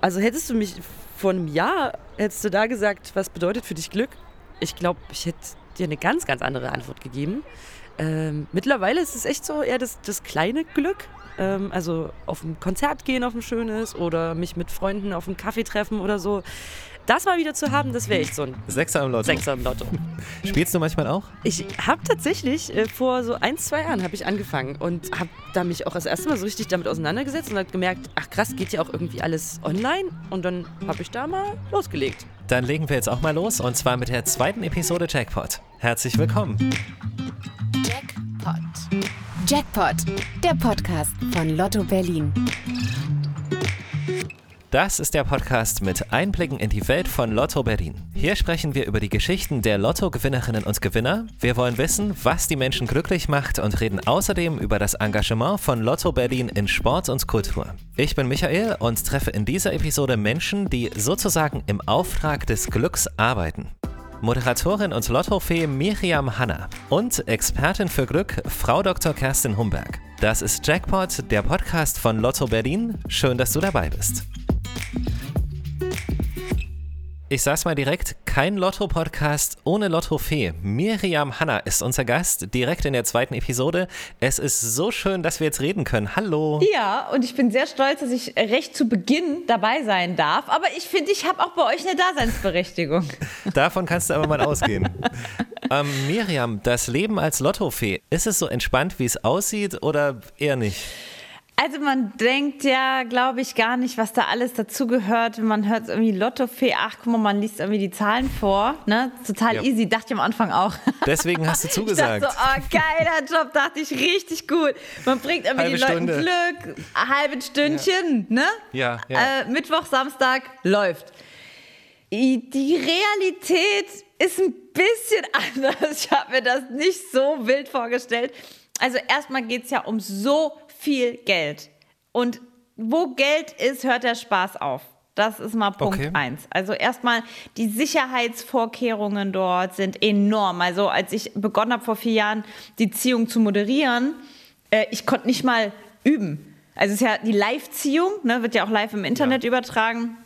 Also hättest du mich vor einem Jahr, hättest du da gesagt, was bedeutet für dich Glück? Ich glaube, ich hätte dir eine ganz, ganz andere Antwort gegeben. Ähm, mittlerweile ist es echt so eher das, das kleine Glück. Ähm, also auf ein Konzert gehen, auf ein schönes oder mich mit Freunden auf einen Kaffee treffen oder so. Das mal wieder zu haben, das wäre echt so ein Sechser im Lotto. Sechser im Lotto. Spielst du manchmal auch? Ich habe tatsächlich äh, vor so ein, zwei Jahren habe ich angefangen und habe da mich auch das erste Mal so richtig damit auseinandergesetzt und habe gemerkt, ach krass, geht ja auch irgendwie alles online und dann habe ich da mal losgelegt. Dann legen wir jetzt auch mal los und zwar mit der zweiten Episode Jackpot. Herzlich willkommen. Jackpot. Der Podcast von Lotto Berlin. Das ist der Podcast mit Einblicken in die Welt von Lotto Berlin. Hier sprechen wir über die Geschichten der Lotto-Gewinnerinnen und Gewinner. Wir wollen wissen, was die Menschen glücklich macht und reden außerdem über das Engagement von Lotto Berlin in Sport und Kultur. Ich bin Michael und treffe in dieser Episode Menschen, die sozusagen im Auftrag des Glücks arbeiten. Moderatorin und Lottofee Miriam Hanna und Expertin für Glück Frau Dr. Kerstin Humberg. Das ist Jackpot, der Podcast von Lotto Berlin. Schön, dass du dabei bist. Ich sag's mal direkt, kein Lotto-Podcast ohne Lotto-Fee. Miriam Hanna ist unser Gast, direkt in der zweiten Episode. Es ist so schön, dass wir jetzt reden können. Hallo. Ja, und ich bin sehr stolz, dass ich recht zu Beginn dabei sein darf. Aber ich finde, ich habe auch bei euch eine Daseinsberechtigung. Davon kannst du aber mal ausgehen. ähm, Miriam, das Leben als Lotto-Fee, ist es so entspannt, wie es aussieht oder eher nicht? Also man denkt ja, glaube ich, gar nicht, was da alles dazugehört. Man hört irgendwie Lottofee, ach guck mal, man liest irgendwie die Zahlen vor. Ne? Total ja. easy, dachte ich am Anfang auch. Deswegen hast du zugesagt. Ich dachte so, oh, geiler Job, dachte ich, richtig gut. Man bringt irgendwie halbe die Leute Stunde. Glück, ein halbes Stündchen, ja. ne? Ja, ja. Äh, Mittwoch, Samstag, läuft. Die Realität ist ein bisschen anders. Ich habe mir das nicht so wild vorgestellt. Also erstmal geht es ja um so viel Geld. Und wo Geld ist, hört der Spaß auf. Das ist mal Punkt okay. eins. Also erstmal die Sicherheitsvorkehrungen dort sind enorm. Also als ich begonnen habe vor vier Jahren die Ziehung zu moderieren, äh, ich konnte nicht mal üben. Also es ist ja die Live-Ziehung, ne, wird ja auch live im Internet ja. übertragen,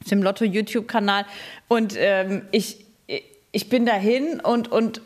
auf dem Lotto YouTube-Kanal. Und ähm, ich, ich bin dahin und, und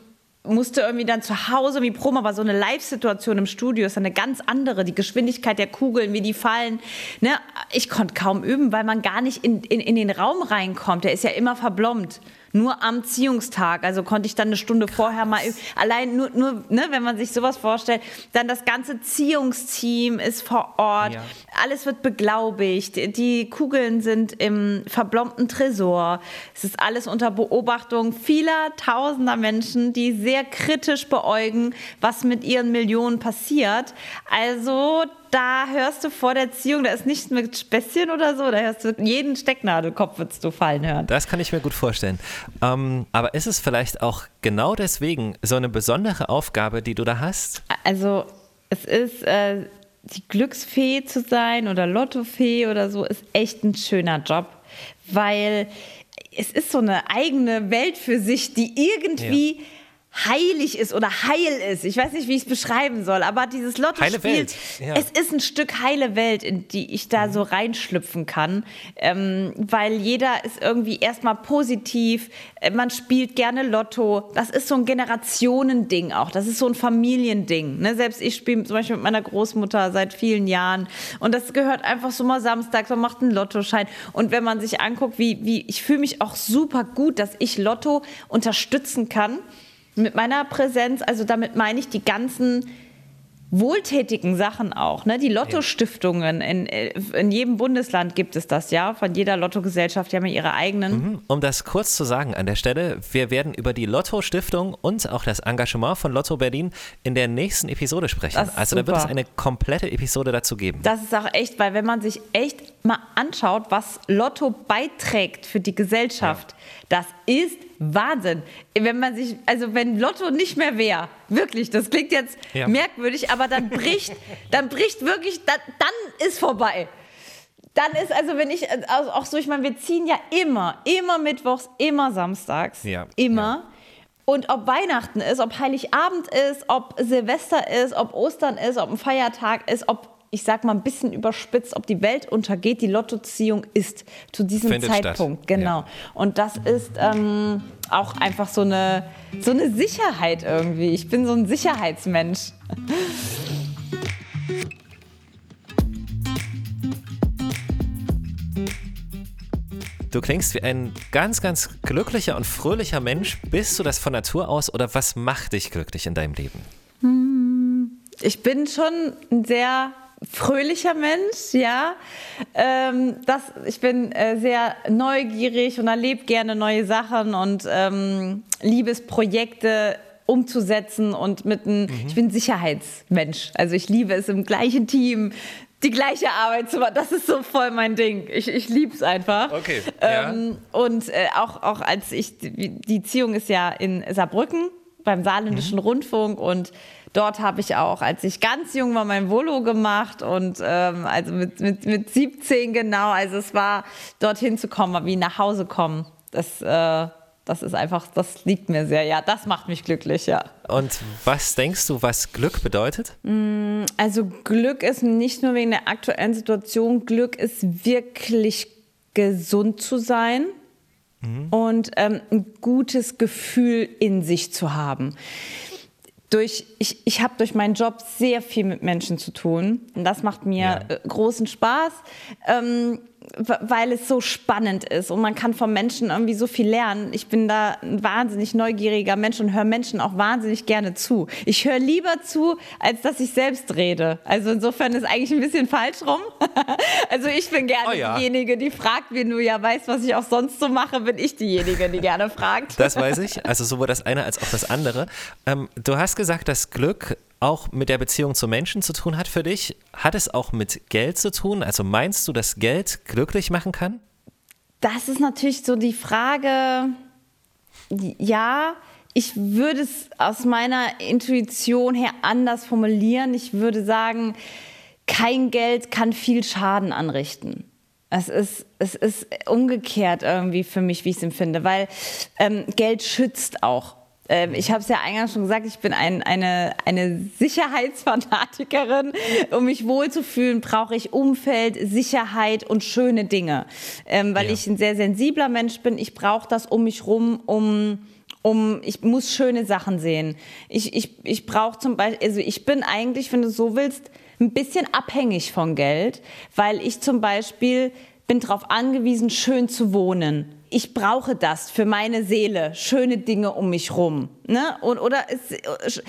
musste irgendwie dann zu Hause wie Promo, aber so eine Live-Situation im Studio ist eine ganz andere. Die Geschwindigkeit der Kugeln, wie die fallen. Ne? Ich konnte kaum üben, weil man gar nicht in, in, in den Raum reinkommt. Der ist ja immer verblombt nur am Ziehungstag. Also konnte ich dann eine Stunde Krass. vorher mal allein nur, nur ne, wenn man sich sowas vorstellt, dann das ganze Ziehungsteam ist vor Ort, ja. alles wird beglaubigt, die Kugeln sind im verblombten Tresor. Es ist alles unter Beobachtung vieler tausender Menschen, die sehr kritisch beäugen, was mit ihren Millionen passiert. Also da hörst du vor der Ziehung, da ist nichts mit Späßchen oder so, da hörst du jeden Stecknadelkopf würdest du fallen hören. Das kann ich mir gut vorstellen. Ähm, aber ist es vielleicht auch genau deswegen so eine besondere Aufgabe, die du da hast? Also es ist äh, die Glücksfee zu sein oder Lottofee oder so, ist echt ein schöner Job, weil es ist so eine eigene Welt für sich, die irgendwie ja heilig ist oder heil ist. Ich weiß nicht, wie ich es beschreiben soll, aber dieses Lotto-Spiel, ja. es ist ein Stück heile Welt, in die ich da so reinschlüpfen kann, ähm, weil jeder ist irgendwie erstmal positiv, äh, man spielt gerne Lotto, das ist so ein Generationending auch, das ist so ein Familiending. Ne? Selbst ich spiele zum Beispiel mit meiner Großmutter seit vielen Jahren und das gehört einfach so mal samstags, man macht einen Lottoschein und wenn man sich anguckt, wie, wie ich fühle mich auch super gut, dass ich Lotto unterstützen kann, mit meiner Präsenz, also damit meine ich die ganzen wohltätigen Sachen auch. Ne? Die Lotto-Stiftungen, in, äh, in jedem Bundesland gibt es das, ja. Von jeder Lotto-Gesellschaft, die haben ihre eigenen. Mhm. Um das kurz zu sagen an der Stelle, wir werden über die Lotto-Stiftung und auch das Engagement von Lotto Berlin in der nächsten Episode sprechen. Also super. da wird es eine komplette Episode dazu geben. Das ist auch echt, weil wenn man sich echt mal anschaut, was Lotto beiträgt für die Gesellschaft, ja. das ist Wahnsinn. Wenn man sich, also wenn Lotto nicht mehr wäre, wirklich, das klingt jetzt ja. merkwürdig, aber dann bricht, dann bricht wirklich, dann, dann ist vorbei. Dann ist, also wenn ich, also auch so, ich meine, wir ziehen ja immer, immer mittwochs, immer samstags. Ja. Immer. Ja. Und ob Weihnachten ist, ob Heiligabend ist, ob Silvester ist, ob Ostern ist, ob ein Feiertag ist, ob ich sag mal ein bisschen überspitzt, ob die Welt untergeht, die Lottoziehung ist zu diesem Findet Zeitpunkt. statt. Genau. Ja. Und das ist ähm, auch einfach so eine, so eine Sicherheit irgendwie. Ich bin so ein Sicherheitsmensch. Du klingst wie ein ganz, ganz glücklicher und fröhlicher Mensch. Bist du das von Natur aus oder was macht dich glücklich in deinem Leben? Ich bin schon ein sehr fröhlicher Mensch, ja. Ähm, das, ich bin äh, sehr neugierig und erlebe gerne neue Sachen und ähm, liebe es, Projekte umzusetzen und mit einem, ich bin Sicherheitsmensch. Also ich liebe es im gleichen Team die gleiche Arbeit zu machen. Das ist so voll mein Ding. Ich, ich liebe es einfach. Okay, ja. Ähm, und äh, auch, auch als ich, die die Ziehung ist ja in Saarbrücken beim Saarländischen Rundfunk und dort habe ich auch, als ich ganz jung war, mein Volo gemacht und ähm, also mit, mit, mit 17 genau, also es war dorthin zu kommen, war wie nach Hause kommen. Das, äh, das ist einfach, das liegt mir sehr, ja, das macht mich glücklich, ja. Und was denkst du, was Glück bedeutet? Also Glück ist nicht nur wegen der aktuellen Situation, Glück ist wirklich gesund zu sein und ähm, ein gutes Gefühl in sich zu haben. Durch, ich ich habe durch meinen Job sehr viel mit Menschen zu tun und das macht mir Ja. äh, großen Spaß, ähm, weil es so spannend ist und man kann von Menschen irgendwie so viel lernen. Ich bin da ein wahnsinnig neugieriger Mensch und höre Menschen auch wahnsinnig gerne zu. Ich höre lieber zu, als dass ich selbst rede. Also insofern ist eigentlich ein bisschen falsch rum. also ich bin gerne Oh ja. diejenige, die fragt, wenn du ja weißt, was ich auch sonst so mache, bin ich diejenige, die gerne fragt. Das weiß ich. Also sowohl das eine als auch das andere. Ähm, du hast gesagt, dass Glück auch mit der Beziehung zu Menschen zu tun hat für dich. Hat es auch mit Geld zu tun? Also meinst du, dass Geld glücklich machen kann? Das ist natürlich so die Frage, ja, ich würde es aus meiner Intuition her anders formulieren. Ich würde sagen, kein Geld kann viel Schaden anrichten. Es ist, es ist umgekehrt irgendwie für mich, wie ich es empfinde, weil ähm, Geld schützt auch. Ähm, ich habe es ja eingangs schon gesagt, ich bin ein, eine, eine Sicherheitsfanatikerin. Um mich wohlzufühlen, brauche ich Umfeld, Sicherheit und schöne Dinge. Ähm, weil Ja. ich ein sehr sensibler Mensch bin. Ich brauche das um mich rum, um um, ich muss schöne Sachen sehen. Ich, ich, ich brauche zum Beispiel, also ich bin eigentlich, wenn du so willst, ein bisschen abhängig von Geld, weil ich zum Beispiel bin darauf angewiesen, schön zu wohnen. Ich brauche das für meine Seele, schöne Dinge um mich rum. Ne? Und, oder es,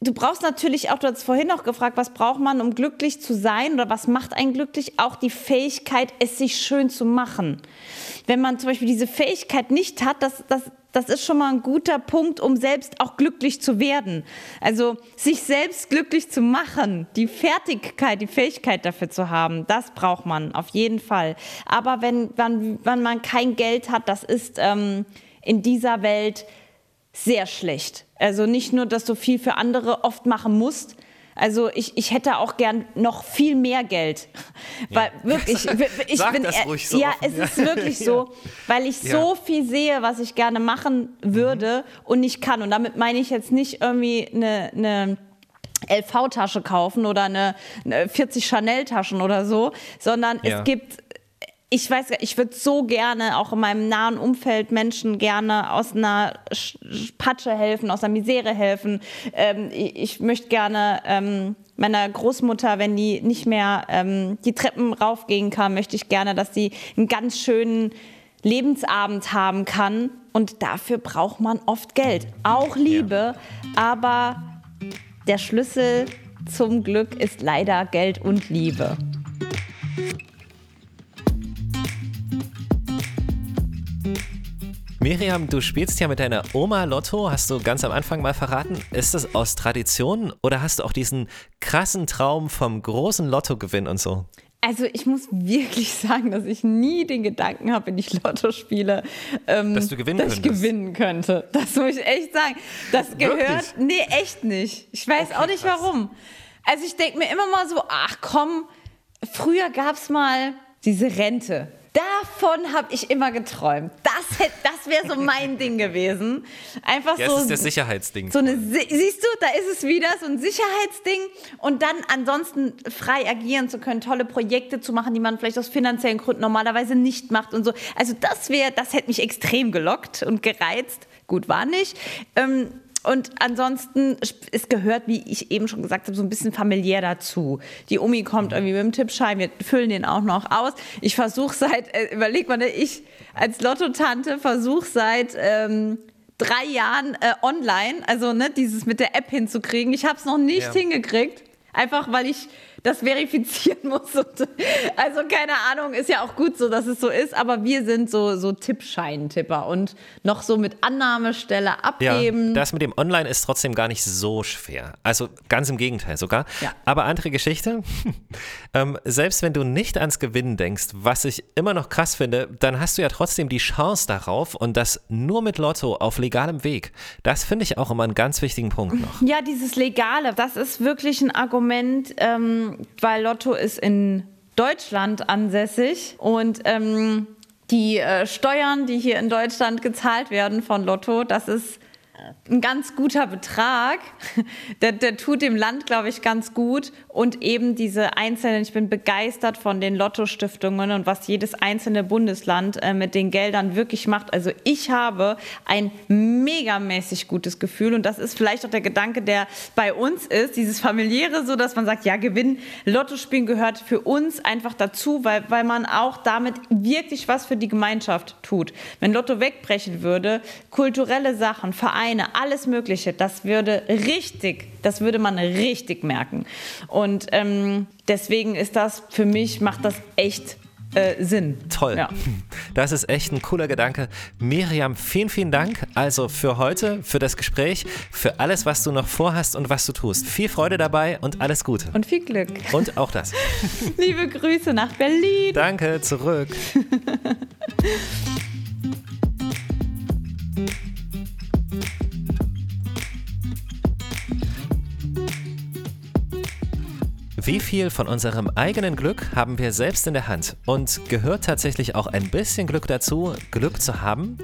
du brauchst natürlich auch, du hast vorhin noch gefragt, was braucht man, um glücklich zu sein oder was macht einen glücklich? Auch die Fähigkeit, es sich schön zu machen. Wenn man zum Beispiel diese Fähigkeit nicht hat, das, das, das ist schon mal ein guter Punkt, um selbst auch glücklich zu werden. Also sich selbst glücklich zu machen, die Fertigkeit, die Fähigkeit dafür zu haben, das braucht man auf jeden Fall. Aber wenn, wenn, wenn man kein Geld hat, das ist ähm, in dieser Welt sehr schlecht. Also nicht nur, dass du viel für andere oft machen musst. Also ich, ich hätte auch gern noch viel mehr Geld. Weil wirklich, ich Sag bin das ruhig so Ja, offen. es Ja. ist wirklich so, weil ich Ja. Mhm. so viel sehe, was ich gerne machen würde und nicht kann. Und damit meine ich jetzt nicht irgendwie eine, eine LV-Tasche kaufen oder eine, eine 40 Chanel-Taschen oder so, sondern Ja. es gibt ich weiß, ich würde so gerne auch in meinem nahen Umfeld Menschen gerne aus einer Sch- Sch- Patsche helfen, aus einer Misere helfen. Ähm, ich, ich möchte gerne ähm, meiner Großmutter, wenn die nicht mehr ähm, die Treppen raufgehen kann, möchte ich gerne, dass sie einen ganz schönen Lebensabend haben kann. Und dafür braucht man oft Geld, auch Liebe, aber der Schlüssel zum Glück ist leider Geld und Liebe. Miriam, du spielst ja mit deiner Oma Lotto, hast du ganz am Anfang mal verraten. Ist das aus Tradition oder hast du auch diesen krassen Traum vom großen Lottogewinn und so? Also ich muss wirklich sagen, dass ich nie den Gedanken habe, wenn ich Lotto spiele, ähm, Dass du gewinnen dass ich könntest. gewinnen könnte. Das muss ich echt sagen. Das gehört. Wirklich? Nee, echt nicht. Ich weiß Okay, auch nicht krass. warum. Also ich denke mir immer mal so, ach komm, früher gab es mal diese Rente. Davon habe ich immer geträumt. Das, hätt- das Das wäre so mein Ding gewesen. Einfach Ja, so. es ist das Sicherheitsding. So eine, Si- siehst du, da ist es wieder, so ein Sicherheitsding. Und dann ansonsten frei agieren zu können, tolle Projekte zu machen, die man vielleicht aus finanziellen Gründen normalerweise nicht macht und so. Also das wäre, das hätte mich extrem gelockt und gereizt. Gut, war nicht. Ähm, und ansonsten, es gehört, wie ich eben schon gesagt habe, so ein bisschen familiär dazu. Die Omi kommt irgendwie mit dem Tippschein, wir füllen den auch noch aus. Ich versuche seit, äh, überleg mal, ne, ich als Lotto-Tante versuche seit ähm, drei Jahren äh, online, also ne, dieses mit der App hinzukriegen. Ich habe es noch nicht Ja. hingekriegt, einfach weil ich das verifizieren muss. Und, also keine Ahnung, ist ja auch gut so, dass es so ist, aber wir sind so, so Tippscheintipper und noch so mit Annahmestelle Ja, abgeben. das mit dem Online ist trotzdem gar nicht so schwer. Also ganz im Gegenteil sogar. Ja. Aber andere Geschichte. ähm, selbst wenn du nicht ans Gewinnen denkst, was ich immer noch krass finde, dann hast du ja trotzdem die Chance darauf und das nur mit Lotto auf legalem Weg. Das finde ich auch immer einen ganz wichtigen Punkt noch. Ja, dieses Legale, das ist wirklich ein Argument, ähm, weil Lotto ist in Deutschland ansässig und ähm, die äh, Steuern, die hier in Deutschland gezahlt werden von Lotto, das ist ein ganz guter Betrag. Der, der tut dem Land, glaube ich, ganz gut. Und eben diese einzelnen, ich bin begeistert von den Lotto-Stiftungen und was jedes einzelne Bundesland äh, mit den Geldern wirklich macht. Also ich habe ein megamäßig gutes Gefühl und das ist vielleicht auch der Gedanke, der bei uns ist, dieses familiäre, so dass man sagt, ja, Gewinn, Lotto spielen gehört für uns einfach dazu, weil, weil man auch damit wirklich was für die Gemeinschaft tut. Wenn Lotto wegbrechen würde, kulturelle Sachen, Vereine, alles Mögliche, das würde richtig, das würde man richtig merken. Und ähm, deswegen ist das für mich, macht das echt äh, Sinn. Toll. Ja. Das ist echt ein cooler Gedanke. Miriam, vielen, vielen Dank. Also für heute, für das Gespräch, für alles, was du noch vorhast und was du tust. Viel Freude dabei und alles Gute. Und viel Glück. Und auch das. Liebe Grüße nach Berlin. Danke, zurück. Wie viel von unserem eigenen Glück haben wir selbst in der Hand? Und gehört tatsächlich auch ein bisschen Glück dazu, Glück zu haben?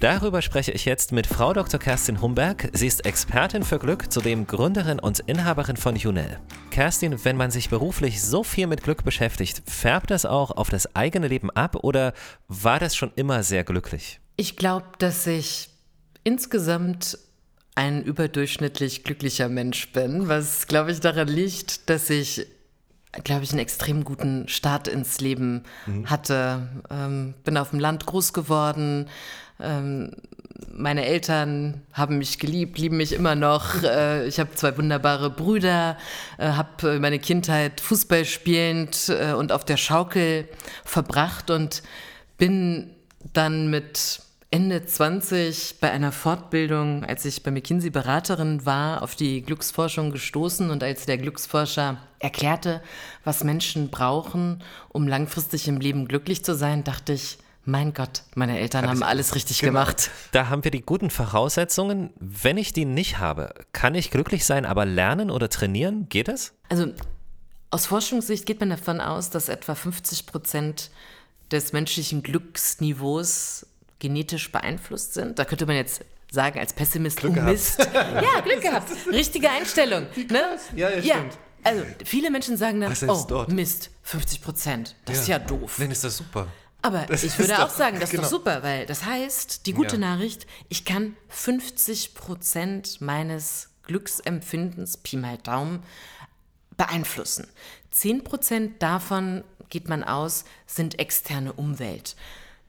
Darüber spreche ich jetzt mit Frau Dr. Kerstin Humberg. Sie ist Expertin für Glück, zudem Gründerin und Inhaberin von Junel. Kerstin, wenn man sich beruflich so viel mit Glück beschäftigt, färbt das auch auf das eigene Leben ab oder war das schon immer sehr glücklich? Ich glaube, dass ich insgesamt ein überdurchschnittlich glücklicher Mensch bin, was, glaube ich, daran liegt, dass ich, glaube ich, einen extrem guten Start ins Leben hatte. Ähm, bin auf dem Land groß geworden. Ähm, meine Eltern haben mich geliebt, lieben mich immer noch. Äh, ich habe zwei wunderbare Brüder, äh, habe meine Kindheit Fußball spielend äh, und auf der Schaukel verbracht und bin dann mit Ende 20 bei einer Fortbildung, als ich bei McKinsey Beraterin war, auf die Glücksforschung gestoßen und als der Glücksforscher erklärte, was Menschen brauchen, um langfristig im Leben glücklich zu sein, dachte ich, mein Gott, meine Eltern haben alles richtig gemacht. Da haben wir die guten Voraussetzungen. Wenn ich die nicht habe, kann ich glücklich sein, aber lernen oder trainieren? Geht es? Also aus Forschungssicht geht man davon aus, dass etwa 50 Prozent des menschlichen Glücksniveaus genetisch beeinflusst sind. Da könnte man jetzt sagen, als Pessimist, Glück oh Mist. ja, Glück gehabt. Richtige Einstellung. Ne? Ja, ja, stimmt. Also, viele Menschen sagen dann, oh, dort? Mist, 50 Prozent. Das ist ja doof. Dann ist das super. Aber Das ich ist würde doch- auch sagen, das ist genau. doch super, weil das heißt, die gute Ja. Nachricht, ich kann 50 Prozent meines Glücksempfindens, Pi mal Daumen, beeinflussen. 10 Prozent davon, geht man aus, sind externe Umwelt.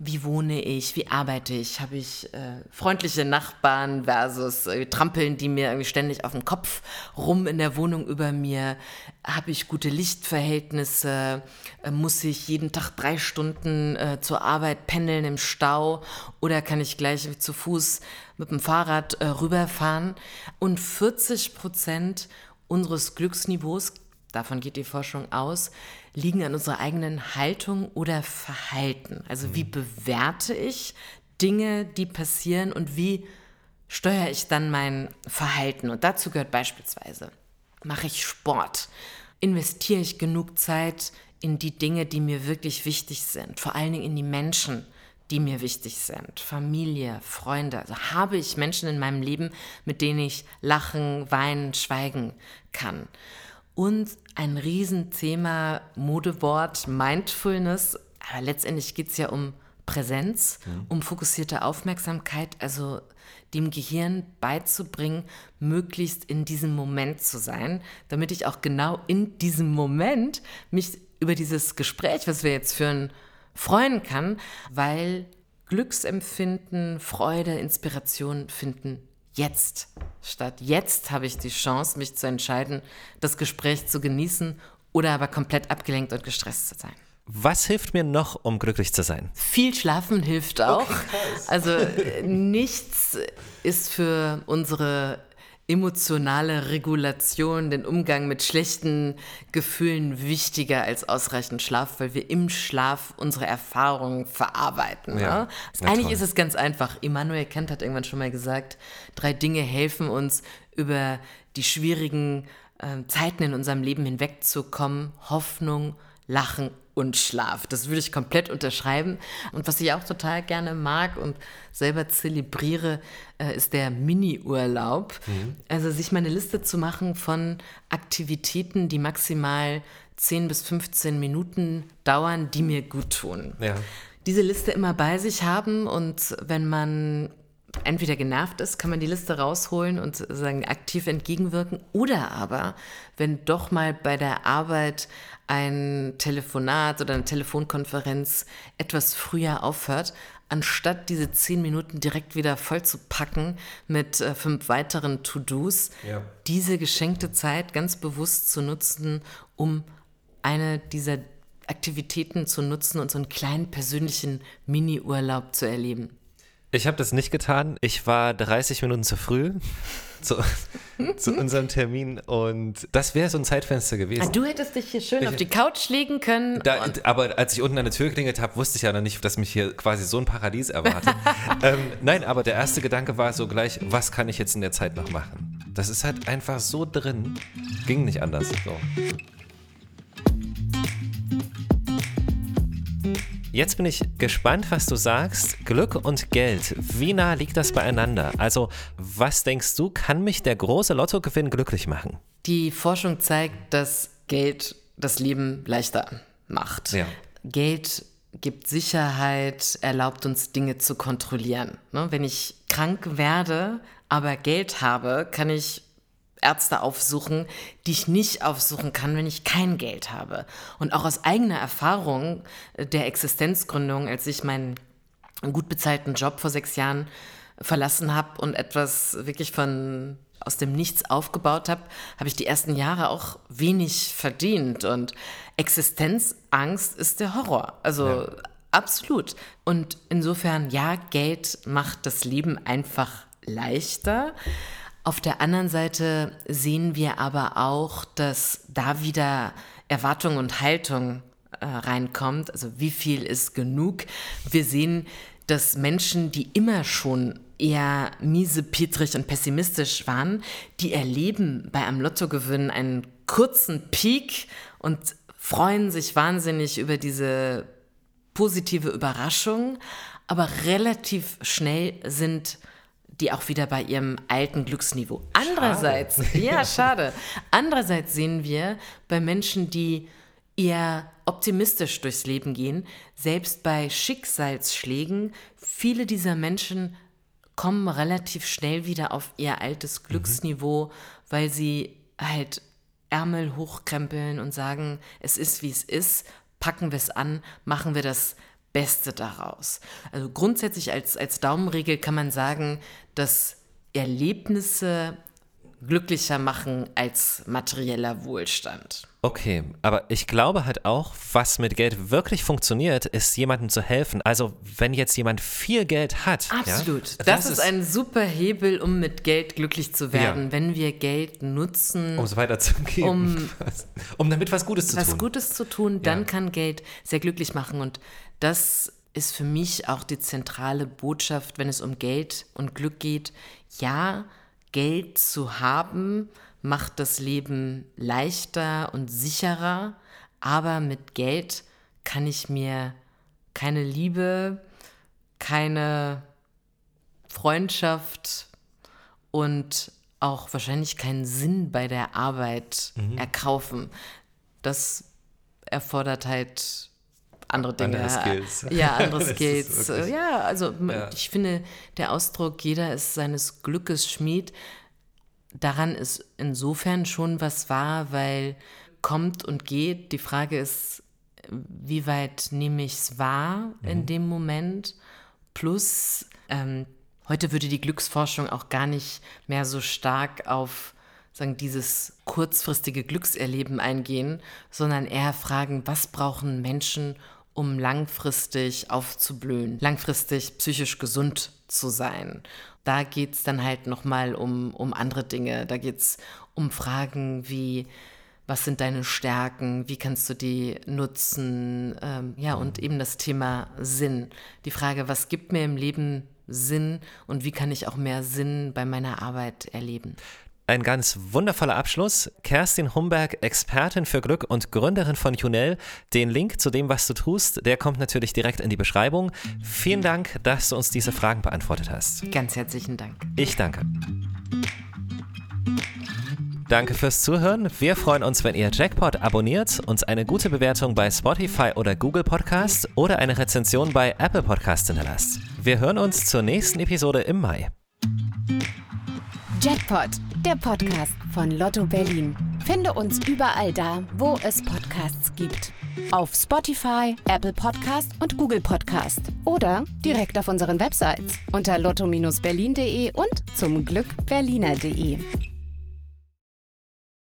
Wie wohne ich? Wie arbeite ich? Habe ich äh, freundliche Nachbarn versus äh, trampeln die mir irgendwie ständig auf den Kopf rum in der Wohnung über mir? Habe ich gute Lichtverhältnisse? Äh, muss ich jeden Tag drei Stunden äh, zur Arbeit pendeln im Stau? Oder kann ich gleich zu Fuß mit dem Fahrrad äh, rüberfahren? Und 40 Prozent unseres Glücksniveaus, davon geht die Forschung aus, liegen an unserer eigenen Haltung oder Verhalten. Also wie bewerte ich Dinge, die passieren und wie steuere ich dann mein Verhalten? Und dazu gehört beispielsweise, mache ich Sport? Investiere ich genug Zeit in die Dinge, die mir wirklich wichtig sind? Vor allen Dingen in die Menschen, die mir wichtig sind. Familie, Freunde. Also habe ich Menschen in meinem Leben, mit denen ich lachen, weinen, schweigen kann. Und ein Riesenthema, Modewort, Mindfulness. Aber letztendlich geht es ja um Präsenz, mhm. um fokussierte Aufmerksamkeit, also dem Gehirn beizubringen, möglichst in diesem Moment zu sein, damit ich auch genau in diesem Moment mich über dieses Gespräch, was wir jetzt führen, freuen kann, weil Glücksempfinden, Freude, Inspiration finden jetzt statt. Jetzt habe ich die Chance, mich zu entscheiden, das Gespräch zu genießen oder aber komplett abgelenkt und gestresst zu sein. Was hilft mir noch, um glücklich zu sein? Viel Schlafen hilft auch. Okay, also äh, nichts ist für unsere emotionale Regulation, den Umgang mit schlechten Gefühlen wichtiger als ausreichend Schlaf, weil wir im Schlaf unsere Erfahrungen verarbeiten. Ja, ne? Eigentlich toll. ist es ganz einfach. Immanuel Kant hat irgendwann schon mal gesagt, drei Dinge helfen uns über die schwierigen äh, Zeiten in unserem Leben hinwegzukommen. Hoffnung, Lachen und Schlaf. Das würde ich komplett unterschreiben. Und was ich auch total gerne mag und selber zelebriere, äh, ist der Mini-Urlaub. Mhm. Also sich mal eine Liste zu machen von Aktivitäten, die maximal 10 bis 15 Minuten dauern, die mir gut tun. Ja. Diese Liste immer bei sich haben und wenn man entweder genervt ist, kann man die Liste rausholen und sagen aktiv entgegenwirken oder aber, wenn doch mal bei der Arbeit ein Telefonat oder eine Telefonkonferenz etwas früher aufhört, anstatt diese zehn Minuten direkt wieder voll zu packen mit äh, fünf weiteren To-Dos, ja. diese geschenkte Zeit ganz bewusst zu nutzen, um eine dieser Aktivitäten zu nutzen und so einen kleinen persönlichen Mini-Urlaub zu erleben. Ich habe das nicht getan. Ich war 30 Minuten zu früh zu, zu unserem Termin und das wäre so ein Zeitfenster gewesen. Ah, du hättest dich hier schön ich, auf die Couch legen können. Da, aber als ich unten an der Tür geklingelt habe, wusste ich ja noch nicht, dass mich hier quasi so ein Paradies erwartet. ähm, nein, aber der erste Gedanke war so gleich, was kann ich jetzt in der Zeit noch machen? Das ist halt einfach so drin. Ging nicht anders. So. Jetzt bin ich gespannt, was du sagst. Glück und Geld, wie nah liegt das beieinander? Also, was denkst du, kann mich der große Lottogewinn glücklich machen? Die Forschung zeigt, dass Geld das Leben leichter macht. Ja. Geld gibt Sicherheit, erlaubt uns Dinge zu kontrollieren. Ne, wenn ich krank werde, aber Geld habe, kann ich Ärzte aufsuchen, die ich nicht aufsuchen kann, wenn ich kein Geld habe. Und auch aus eigener Erfahrung der Existenzgründung, als ich meinen gut bezahlten Job vor sechs Jahren verlassen habe und etwas wirklich von aus dem Nichts aufgebaut habe, habe ich die ersten Jahre auch wenig verdient. Und Existenzangst ist der Horror. Also ja. absolut. Und insofern, ja, Geld macht das Leben einfach leichter. Auf der anderen Seite sehen wir aber auch, dass da wieder Erwartung und Haltung äh, reinkommt. Also wie viel ist genug? Wir sehen, dass Menschen, die immer schon eher miese, pietrig und pessimistisch waren, die erleben bei einem Lottogewinn einen kurzen Peak und freuen sich wahnsinnig über diese positive Überraschung, aber relativ schnell sind die auch wieder bei ihrem alten Glücksniveau. Andererseits, schade. ja, schade. Andererseits sehen wir bei Menschen, die eher optimistisch durchs Leben gehen, selbst bei Schicksalsschlägen, viele dieser Menschen kommen relativ schnell wieder auf ihr altes mhm. Glücksniveau, mhm. weil sie halt Ärmel hochkrempeln und sagen, es ist wie es ist, packen wir es an, machen wir das Beste daraus. Also grundsätzlich als, als Daumenregel kann man sagen, dass Erlebnisse glücklicher machen als materieller Wohlstand. Okay, aber ich glaube halt auch, was mit Geld wirklich funktioniert, ist jemandem zu helfen. Also wenn jetzt jemand viel Geld hat. Absolut. Ja, das, das, ist ein super Hebel, um mit Geld glücklich zu werden, ja. wenn wir Geld nutzen. Um es weiterzugeben. Um, um damit was Gutes zu was tun. Was Gutes zu tun, dann ja. kann Geld sehr glücklich machen. Und das ist für mich auch die zentrale Botschaft, wenn es um Geld und Glück geht. Ja, Geld zu haben macht das Leben leichter und sicherer, aber mit Geld kann ich mir keine Liebe, keine Freundschaft und auch wahrscheinlich keinen Sinn bei der Arbeit erkaufen. Das erfordert halt andere Dinge. Andere Skills. Ja, andere Skills. ja, also Ja. ich finde, der Ausdruck, jeder ist seines Glückes Schmied, daran ist insofern schon was wahr, weil kommt und geht. Die Frage ist, wie weit nehme ich es wahr in dem Moment? Plus, ähm, heute würde die Glücksforschung auch gar nicht mehr so stark auf sagen, dieses kurzfristige Glückserleben eingehen, sondern eher fragen, was brauchen Menschen, um langfristig aufzublühen, langfristig psychisch gesund zu sein. Da geht es dann halt nochmal um, um andere Dinge. Da geht es um Fragen wie, was sind deine Stärken, wie kannst du die nutzen, ähm, ja, und eben das Thema Sinn. Die Frage, was gibt mir im Leben Sinn und wie kann ich auch mehr Sinn bei meiner Arbeit erleben? Ein ganz wundervoller Abschluss. Kerstin Humberg, Expertin für Glück und Gründerin von Junel. Den Link zu dem, was du tust, der kommt natürlich direkt in die Beschreibung. Vielen Dank, dass du uns diese Fragen beantwortet hast. Ganz herzlichen Dank. Ich danke. Danke fürs Zuhören. Wir freuen uns, wenn ihr Jackpot abonniert, uns eine gute Bewertung bei Spotify oder Google Podcast oder eine Rezension bei Apple Podcast hinterlasst. Wir hören uns zur nächsten Episode im Mai. Jackpot, der Podcast von Lotto Berlin. Finde uns überall da, wo es Podcasts gibt. Auf Spotify, Apple Podcast und Google Podcast. Oder direkt auf unseren Websites unter lotto-berlin.de und zum Glück berliner.de.